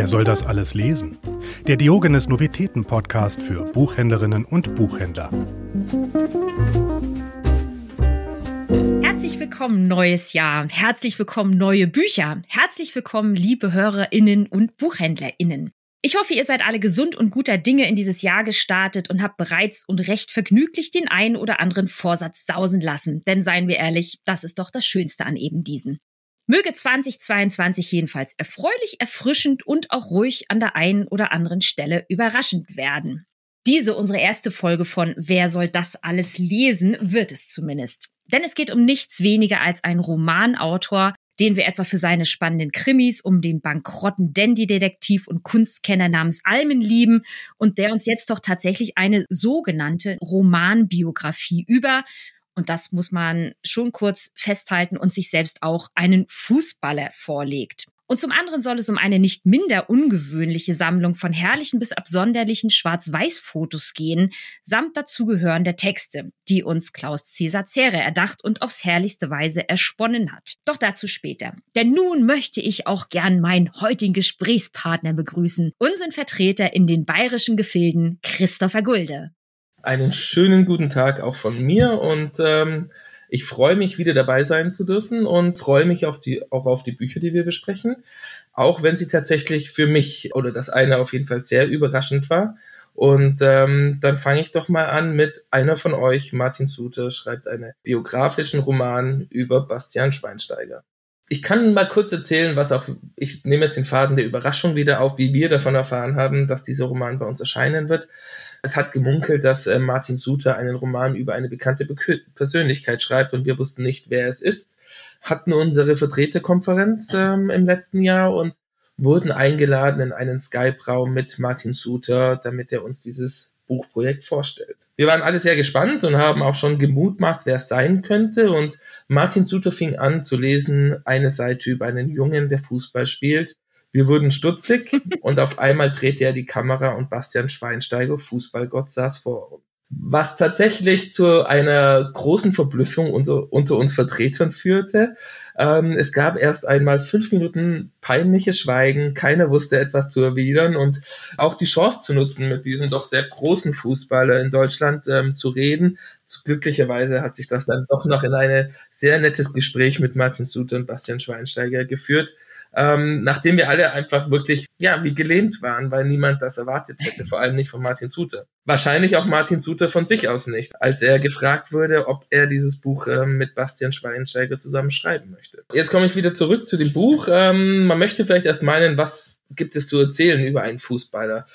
Wer soll das alles lesen? Der Diogenes Novitäten Podcast für Buchhändlerinnen und Buchhändler. Herzlich willkommen, neues Jahr. Herzlich willkommen, neue Bücher. Herzlich willkommen, liebe HörerInnen und BuchhändlerInnen. Ich hoffe, ihr seid alle gesund und guter Dinge in dieses Jahr gestartet und habt bereits und recht vergnüglich den einen oder anderen Vorsatz sausen lassen. Denn seien wir ehrlich, das ist doch das Schönste an eben diesen. Möge 2022 jedenfalls erfreulich, erfrischend und auch ruhig an der einen oder anderen Stelle überraschend werden. Diese, unsere erste Folge von Wer soll das alles lesen, wird es zumindest. Denn es geht um nichts weniger als einen Romanautor, den wir etwa für seine spannenden Krimis um den bankrotten Dandy-Detektiv und Kunstkenner namens Almen lieben und der uns jetzt doch tatsächlich eine sogenannte Romanbiografie über und das muss man schon kurz festhalten und sich selbst auch einen Fußballer vorlegt. Und zum anderen soll es um eine nicht minder ungewöhnliche Sammlung von herrlichen bis absonderlichen Schwarz-Weiß-Fotos gehen, samt dazugehörender Texte, die uns Klaus Cäsar Zähre erdacht und aufs herrlichste Weise ersponnen hat. Doch dazu später. Denn nun möchte ich auch gern meinen heutigen Gesprächspartner begrüßen, unseren Vertreter in den bayerischen Gefilden, Christopher Gulde. Einen schönen guten Tag auch von mir und ähm, ich freue mich, wieder dabei sein zu dürfen und freue mich auf die, auch auf die Bücher, die wir besprechen. Auch wenn sie tatsächlich für mich oder das eine auf jeden Fall sehr überraschend war. Und ähm, dann fange ich doch mal an mit einer von euch, Martin Suter, schreibt einen biografischen Roman über Bastian Schweinsteiger. Ich kann mal kurz erzählen, was auch, ich nehme jetzt den Faden der Überraschung wieder auf, wie wir davon erfahren haben, dass dieser Roman bei uns erscheinen wird. Es hat gemunkelt, dass äh, Martin Suter einen Roman über eine bekannte Be Persönlichkeit schreibt und wir wussten nicht, wer es ist. Hatten unsere Vertreterkonferenz ähm, im letzten Jahr und wurden eingeladen in einen Skype-Raum mit Martin Suter, damit er uns dieses Buchprojekt vorstellt. Wir waren alle sehr gespannt und haben auch schon gemutmaßt, wer es sein könnte. Und Martin Suter fing an zu lesen, eine Seite über einen Jungen, der Fußball spielt wir wurden stutzig und auf einmal drehte er die Kamera und Bastian Schweinsteiger, Fußballgott, saß vor uns. Was tatsächlich zu einer großen Verblüffung unter, unter uns Vertretern führte. Ähm, es gab erst einmal fünf Minuten peinliches Schweigen, keiner wusste etwas zu erwidern und auch die Chance zu nutzen, mit diesem doch sehr großen Fußballer in Deutschland ähm, zu reden. Glücklicherweise hat sich das dann doch noch in ein sehr nettes Gespräch mit Martin Suter und Bastian Schweinsteiger geführt ähm, nachdem wir alle einfach wirklich, ja, wie gelähmt waren, weil niemand das erwartet hätte, vor allem nicht von Martin Suter. Wahrscheinlich auch Martin Suter von sich aus nicht, als er gefragt wurde, ob er dieses Buch ähm, mit Bastian Schweinsteiger zusammen schreiben möchte. Jetzt komme ich wieder zurück zu dem Buch. Ähm, man möchte vielleicht erst meinen, was gibt es zu erzählen über einen Fußballer?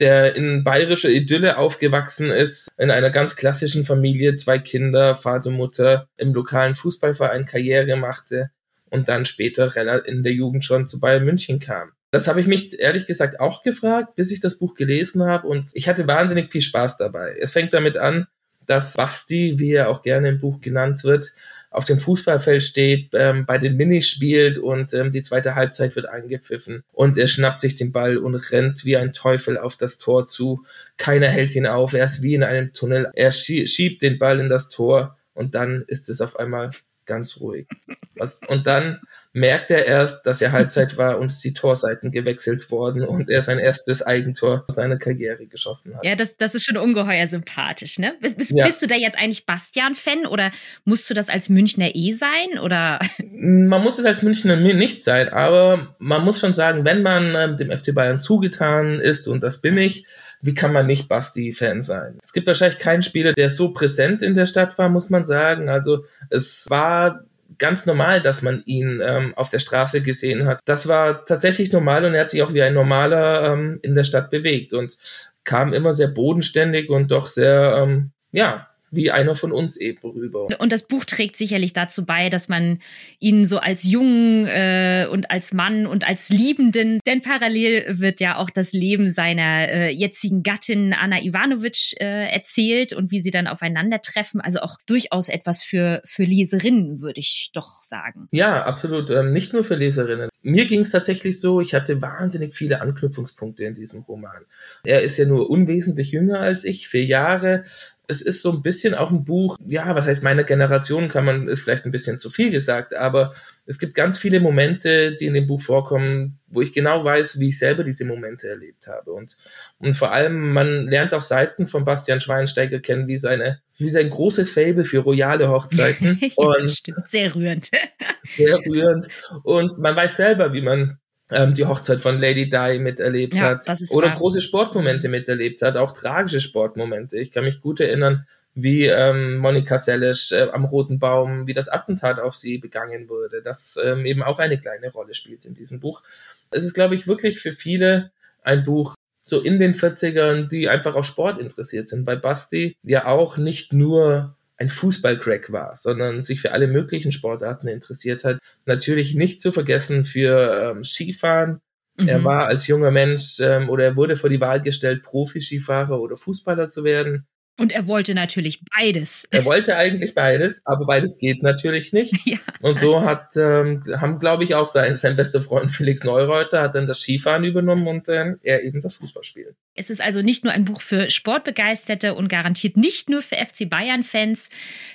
der in bayerischer Idylle aufgewachsen ist, in einer ganz klassischen Familie, zwei Kinder, Vater, Mutter, im lokalen Fußballverein Karriere machte, und dann später in der Jugend schon zu Bayern München kam. Das habe ich mich ehrlich gesagt auch gefragt, bis ich das Buch gelesen habe und ich hatte wahnsinnig viel Spaß dabei. Es fängt damit an, dass Basti, wie er auch gerne im Buch genannt wird, auf dem Fußballfeld steht, ähm, bei den Minis spielt und ähm, die zweite Halbzeit wird angepfiffen und er schnappt sich den Ball und rennt wie ein Teufel auf das Tor zu. Keiner hält ihn auf, er ist wie in einem Tunnel. Er schiebt den Ball in das Tor und dann ist es auf einmal ganz ruhig. Was, und dann merkt er erst, dass er Halbzeit war und die Torseiten gewechselt worden und er sein erstes Eigentor seiner Karriere geschossen hat. Ja, das, das ist schon ungeheuer sympathisch, ne? Bist, bist, ja. bist du da jetzt eigentlich Bastian-Fan oder musst du das als Münchner eh sein oder? Man muss es als Münchner nicht sein, aber man muss schon sagen, wenn man äh, dem FC Bayern zugetan ist und das bin ich, wie kann man nicht Basti-Fan sein? Es gibt wahrscheinlich keinen Spieler, der so präsent in der Stadt war, muss man sagen. Also es war ganz normal, dass man ihn ähm, auf der Straße gesehen hat. Das war tatsächlich normal und er hat sich auch wie ein normaler ähm, in der Stadt bewegt und kam immer sehr bodenständig und doch sehr, ähm, ja, wie einer von uns eben rüber. Und das Buch trägt sicherlich dazu bei, dass man ihn so als Jungen äh, und als Mann und als Liebenden, denn parallel wird ja auch das Leben seiner äh, jetzigen Gattin Anna Ivanovic äh, erzählt und wie sie dann aufeinandertreffen. Also auch durchaus etwas für, für Leserinnen, würde ich doch sagen. Ja, absolut. Ähm, nicht nur für Leserinnen. Mir ging es tatsächlich so, ich hatte wahnsinnig viele Anknüpfungspunkte in diesem Roman. Er ist ja nur unwesentlich jünger als ich, vier Jahre, es ist so ein bisschen auch ein Buch, ja, was heißt meine Generation, kann man, ist vielleicht ein bisschen zu viel gesagt, aber es gibt ganz viele Momente, die in dem Buch vorkommen, wo ich genau weiß, wie ich selber diese Momente erlebt habe. Und, und vor allem, man lernt auch Seiten von Bastian Schweinsteiger kennen, wie seine, wie sein großes Fable für royale Hochzeiten. und stimmt, sehr rührend. sehr rührend. Und man weiß selber, wie man ähm, die Hochzeit von Lady Di miterlebt ja, hat oder wahr. große Sportmomente miterlebt hat, auch tragische Sportmomente. Ich kann mich gut erinnern, wie ähm, Monika Seles äh, am Roten Baum, wie das Attentat auf sie begangen wurde, das ähm, eben auch eine kleine Rolle spielt in diesem Buch. Es ist, glaube ich, wirklich für viele ein Buch so in den 40ern, die einfach auch Sport interessiert sind. Bei Basti ja auch nicht nur ein Fußballcrack war, sondern sich für alle möglichen Sportarten interessiert hat. Natürlich nicht zu vergessen für ähm, Skifahren. Mhm. Er war als junger Mensch ähm, oder er wurde vor die Wahl gestellt, Profi-Skifahrer oder Fußballer zu werden. Und er wollte natürlich beides. Er wollte eigentlich beides, aber beides geht natürlich nicht. Ja. Und so hat, ähm, haben, glaube ich, auch sein, sein bester Freund Felix Neureuter hat dann das Skifahren übernommen und ähm, er eben das Fußballspielen. Es ist also nicht nur ein Buch für Sportbegeisterte und garantiert nicht nur für FC Bayern-Fans,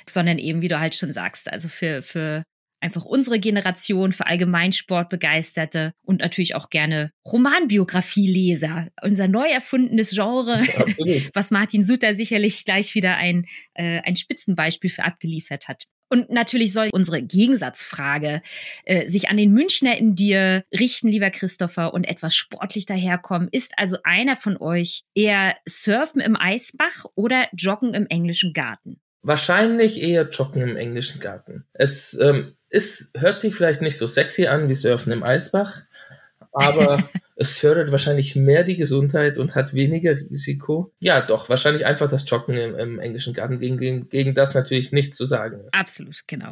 sondern eben, wie du halt schon sagst, also für, für einfach unsere Generation für Allgemeinsportbegeisterte und natürlich auch gerne Romanbiografieleser. Unser neu erfundenes Genre, was Martin Suter sicherlich gleich wieder ein, äh, ein Spitzenbeispiel für abgeliefert hat. Und natürlich soll unsere Gegensatzfrage äh, sich an den Münchner in dir richten, lieber Christopher, und etwas sportlich daherkommen. Ist also einer von euch eher Surfen im Eisbach oder Joggen im englischen Garten? Wahrscheinlich eher Joggen im englischen Garten. Es ähm, ist, hört sich vielleicht nicht so sexy an wie Surfen im Eisbach, aber es fördert wahrscheinlich mehr die Gesundheit und hat weniger Risiko. Ja, doch, wahrscheinlich einfach das Joggen im, im englischen Garten, gegen, gegen, gegen das natürlich nichts zu sagen ist. Absolut, genau.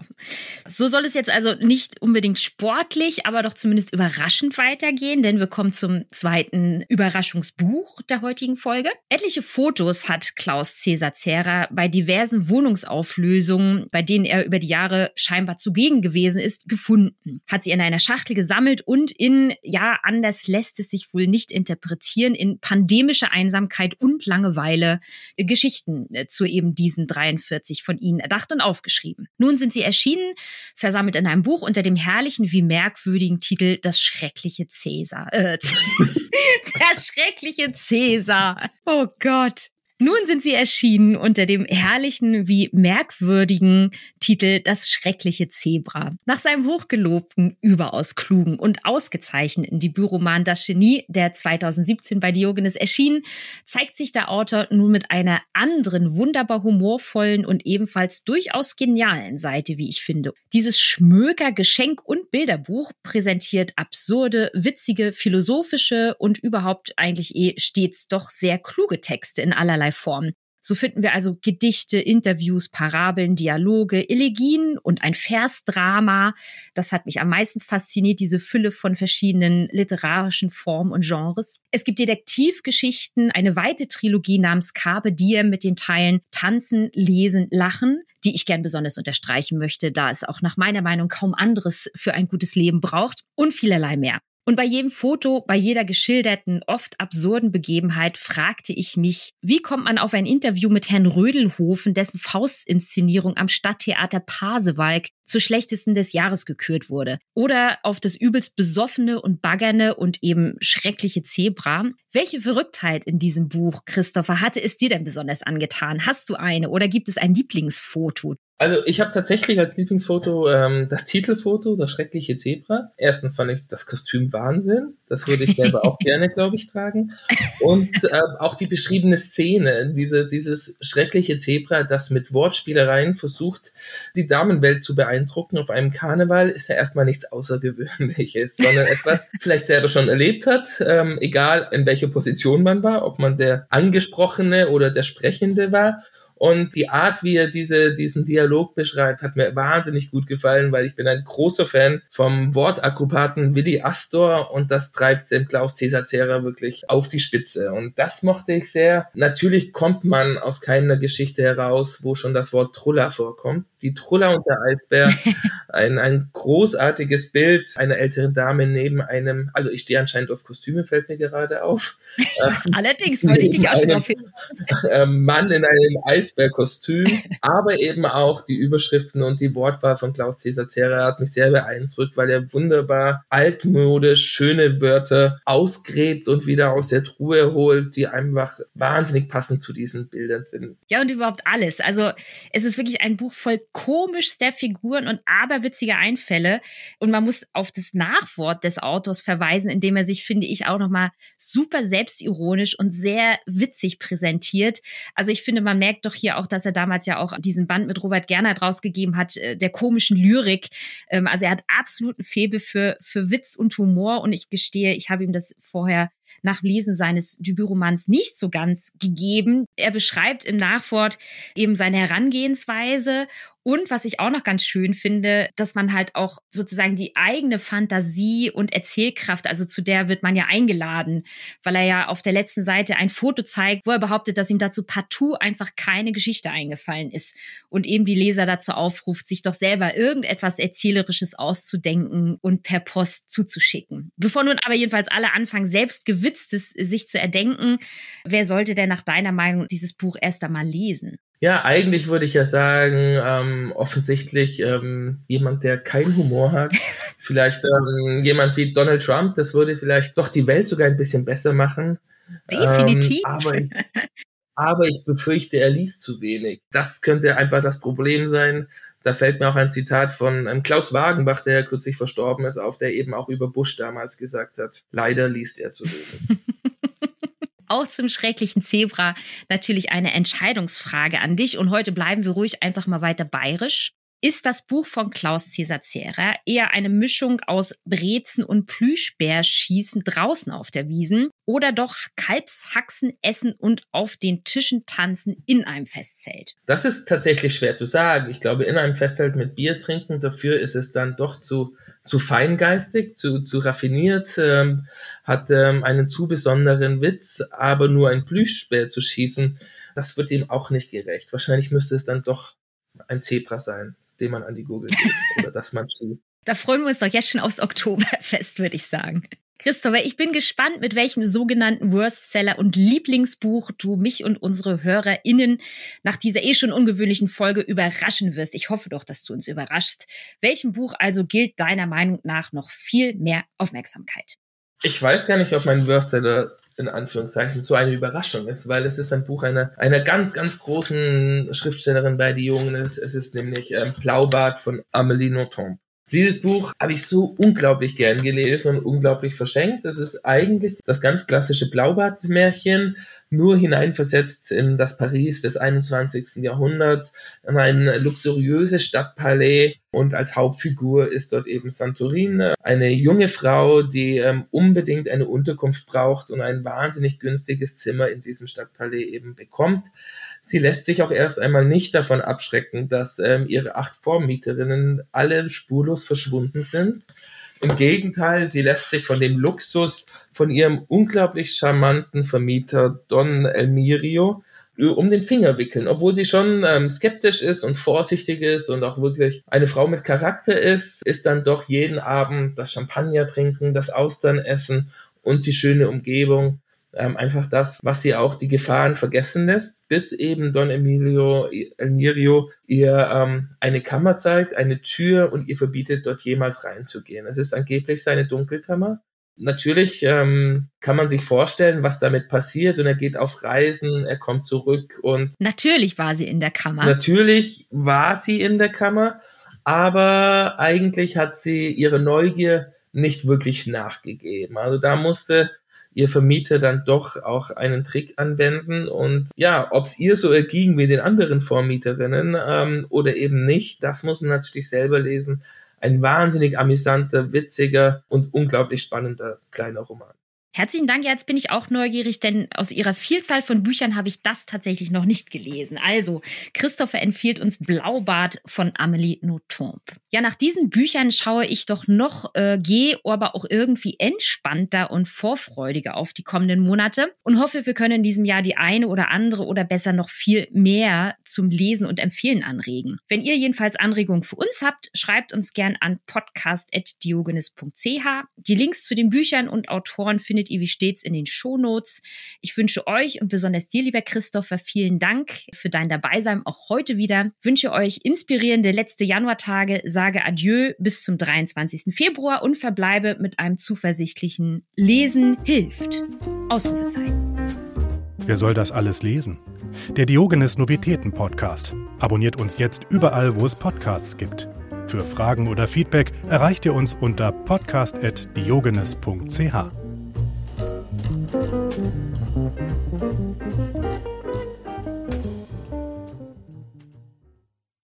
So soll es jetzt also nicht unbedingt sportlich, aber doch zumindest überraschend weitergehen, denn wir kommen zum zweiten Überraschungsbuch der heutigen Folge. Etliche Fotos hat Klaus Cäsar Zera bei diversen Wohnungsauflösungen, bei denen er über die Jahre scheinbar zugegen gewesen ist, gefunden. Hat sie in einer Schachtel gesammelt und in, ja, anders lässt lässt es sich wohl nicht interpretieren, in pandemischer Einsamkeit und Langeweile äh, Geschichten äh, zu eben diesen 43 von ihnen erdacht und aufgeschrieben. Nun sind sie erschienen, versammelt in einem Buch unter dem herrlichen wie merkwürdigen Titel Das schreckliche Cäsar. Äh, der schreckliche Cäsar. Oh Gott. Nun sind sie erschienen unter dem herrlichen wie merkwürdigen Titel Das schreckliche Zebra. Nach seinem hochgelobten, überaus klugen und ausgezeichneten Debütroman Das Genie, der 2017 bei Diogenes erschien, zeigt sich der Autor nun mit einer anderen, wunderbar humorvollen und ebenfalls durchaus genialen Seite, wie ich finde. Dieses Schmöker Geschenk- und Bilderbuch präsentiert absurde, witzige, philosophische und überhaupt eigentlich eh stets doch sehr kluge Texte in allerlei vielerlei Formen. So finden wir also Gedichte, Interviews, Parabeln, Dialoge, Elegien und ein Versdrama. Das hat mich am meisten fasziniert, diese Fülle von verschiedenen literarischen Formen und Genres. Es gibt Detektivgeschichten, eine weite Trilogie namens Carpe Diem mit den Teilen Tanzen, Lesen, Lachen, die ich gern besonders unterstreichen möchte, da es auch nach meiner Meinung kaum anderes für ein gutes Leben braucht und vielerlei mehr. Und bei jedem Foto, bei jeder geschilderten, oft absurden Begebenheit fragte ich mich, wie kommt man auf ein Interview mit Herrn Rödelhofen, dessen Faustinszenierung am Stadttheater Pasewalk zur schlechtesten des Jahres gekürt wurde? Oder auf das übelst besoffene und baggerne und eben schreckliche Zebra? Welche Verrücktheit in diesem Buch, Christopher, hatte es dir denn besonders angetan? Hast du eine oder gibt es ein Lieblingsfoto? Also ich habe tatsächlich als Lieblingsfoto ähm, das Titelfoto, das schreckliche Zebra. Erstens fand ich das Kostüm Wahnsinn. Das würde ich selber auch gerne, glaube ich, tragen. Und äh, auch die beschriebene Szene, diese, dieses schreckliche Zebra, das mit Wortspielereien versucht, die Damenwelt zu beeindrucken auf einem Karneval, ist ja erstmal nichts Außergewöhnliches, sondern etwas vielleicht selber schon erlebt hat, ähm, egal in welcher Position man war, ob man der Angesprochene oder der Sprechende war und die Art, wie er diese, diesen Dialog beschreibt, hat mir wahnsinnig gut gefallen, weil ich bin ein großer Fan vom Wortakrobaten Willi Astor und das treibt den Klaus Cäsar Zera wirklich auf die Spitze. Und das mochte ich sehr. Natürlich kommt man aus keiner Geschichte heraus, wo schon das Wort Truller vorkommt. Die Trulla und der Eisbär. Ein, ein großartiges Bild einer älteren Dame neben einem, also ich stehe anscheinend auf Kostüme, fällt mir gerade auf. Allerdings wollte ich dich auch schon darauf hin. Ähm, Mann in einem Eisbärkostüm, aber eben auch die Überschriften und die Wortwahl von Klaus Cäsar Zerre hat mich sehr beeindruckt, weil er wunderbar altmodisch schöne Wörter ausgräbt und wieder aus der Truhe holt, die einfach wahnsinnig passend zu diesen Bildern sind. Ja, und überhaupt alles. Also es ist wirklich ein Buch voll komischster Figuren und aberwitziger Einfälle. Und man muss auf das Nachwort des Autors verweisen, indem er sich, finde ich, auch nochmal super selbstironisch und sehr witzig präsentiert. Also ich finde, man merkt doch hier auch, dass er damals ja auch diesen Band mit Robert Gernert rausgegeben hat, äh, der komischen Lyrik. Ähm, also er hat absoluten Febel für, für Witz und Humor. Und ich gestehe, ich habe ihm das vorher nach Lesen seines Debütromans nicht so ganz gegeben. Er beschreibt im Nachwort eben seine Herangehensweise und was ich auch noch ganz schön finde, dass man halt auch sozusagen die eigene Fantasie und Erzählkraft, also zu der wird man ja eingeladen, weil er ja auf der letzten Seite ein Foto zeigt, wo er behauptet, dass ihm dazu partout einfach keine Geschichte eingefallen ist und eben die Leser dazu aufruft, sich doch selber irgendetwas Erzählerisches auszudenken und per Post zuzuschicken. Bevor nun aber jedenfalls alle anfangen, selbst Gewitztes sich zu erdenken, wer sollte denn nach deiner Meinung dieses Buch erst einmal lesen? Ja, eigentlich würde ich ja sagen, ähm, offensichtlich ähm, jemand, der keinen Humor hat. vielleicht ähm, jemand wie Donald Trump, das würde vielleicht doch die Welt sogar ein bisschen besser machen. Definitiv. Ähm, aber, ich, aber ich befürchte, er liest zu wenig. Das könnte einfach das Problem sein. Da fällt mir auch ein Zitat von ähm, Klaus Wagenbach, der kürzlich verstorben ist, auf, der eben auch über Bush damals gesagt hat, leider liest er zu wenig. auch zum schrecklichen Zebra natürlich eine Entscheidungsfrage an dich. Und heute bleiben wir ruhig einfach mal weiter bayerisch. Ist das Buch von Klaus Cäsar Zehrer eher eine Mischung aus Brezen und Plüschbärschießen draußen auf der Wiesen oder doch Kalbshaxen essen und auf den Tischen tanzen in einem Festzelt? Das ist tatsächlich schwer zu sagen. Ich glaube, in einem Festzelt mit Bier trinken, dafür ist es dann doch zu, zu feingeistig, zu, zu raffiniert. Ähm, hat ähm, einen zu besonderen Witz, aber nur ein Plüschbär zu schießen, das wird ihm auch nicht gerecht. Wahrscheinlich müsste es dann doch ein Zebra sein, den man an die Gurgel geht oder das man schießt. Da freuen wir uns doch jetzt schon aufs Oktoberfest, würde ich sagen. Christopher, ich bin gespannt, mit welchem sogenannten Worstseller und Lieblingsbuch du mich und unsere HörerInnen nach dieser eh schon ungewöhnlichen Folge überraschen wirst. Ich hoffe doch, dass du uns überraschst. Welchem Buch also gilt deiner Meinung nach noch viel mehr Aufmerksamkeit? Ich weiß gar nicht, ob mein Worstseller in Anführungszeichen so eine Überraschung ist, weil es ist ein Buch einer, einer ganz, ganz großen Schriftstellerin bei die Jungen. Es, es ist nämlich ähm, Blaubart von Amélie Nothomb. Dieses Buch habe ich so unglaublich gern gelesen und unglaublich verschenkt. Das ist eigentlich das ganz klassische Blaubart-Märchen, nur hineinversetzt in das Paris des 21. Jahrhunderts, in ein luxuriöses Stadtpalais und als Hauptfigur ist dort eben Santorin, eine junge Frau, die ähm, unbedingt eine Unterkunft braucht und ein wahnsinnig günstiges Zimmer in diesem Stadtpalais eben bekommt. Sie lässt sich auch erst einmal nicht davon abschrecken, dass ähm, ihre acht Vormieterinnen alle spurlos verschwunden sind. Im Gegenteil, sie lässt sich von dem Luxus von ihrem unglaublich charmanten Vermieter Don Elmirio äh, um den Finger wickeln, obwohl sie schon ähm, skeptisch ist und vorsichtig ist und auch wirklich eine Frau mit Charakter ist, ist dann doch jeden Abend das Champagner trinken, das Austern essen und die schöne Umgebung ähm, einfach das, was sie auch die Gefahren vergessen lässt, bis eben Don Emilio Elmirio ihr ähm, eine Kammer zeigt, eine Tür und ihr verbietet, dort jemals reinzugehen. Es ist angeblich seine Dunkelkammer. Natürlich ähm, kann man sich vorstellen, was damit passiert und er geht auf Reisen, er kommt zurück und natürlich war sie in der Kammer. Natürlich war sie in der Kammer, aber eigentlich hat sie ihre Neugier nicht wirklich nachgegeben. Also da musste ihr Vermieter dann doch auch einen Trick anwenden. Und ja, ob es ihr so erging wie den anderen Vormieterinnen ähm, oder eben nicht, das muss man natürlich selber lesen. Ein wahnsinnig amüsanter, witziger und unglaublich spannender kleiner Roman. Herzlichen Dank. Jetzt bin ich auch neugierig, denn aus Ihrer Vielzahl von Büchern habe ich das tatsächlich noch nicht gelesen. Also, Christopher empfiehlt uns Blaubart von Amélie Nothomb. Ja, nach diesen Büchern schaue ich doch noch, äh, gehe aber auch irgendwie entspannter und vorfreudiger auf die kommenden Monate und hoffe, wir können in diesem Jahr die eine oder andere oder besser noch viel mehr zum Lesen und Empfehlen anregen. Wenn ihr jedenfalls Anregungen für uns habt, schreibt uns gern an podcast.diogenes.ch. Die Links zu den Büchern und Autoren findet findet ihr wie stets in den Shownotes. Ich wünsche euch und besonders dir, lieber Christopher, vielen Dank für dein Dabeisein auch heute wieder. Wünsche euch inspirierende letzte Januartage, sage Adieu bis zum 23. Februar und verbleibe mit einem zuversichtlichen Lesen hilft. Ausrufezeichen. Wer soll das alles lesen? Der Diogenes Novitäten Podcast. Abonniert uns jetzt überall, wo es Podcasts gibt. Für Fragen oder Feedback erreicht ihr uns unter podcast.diogenes.ch. Thank you.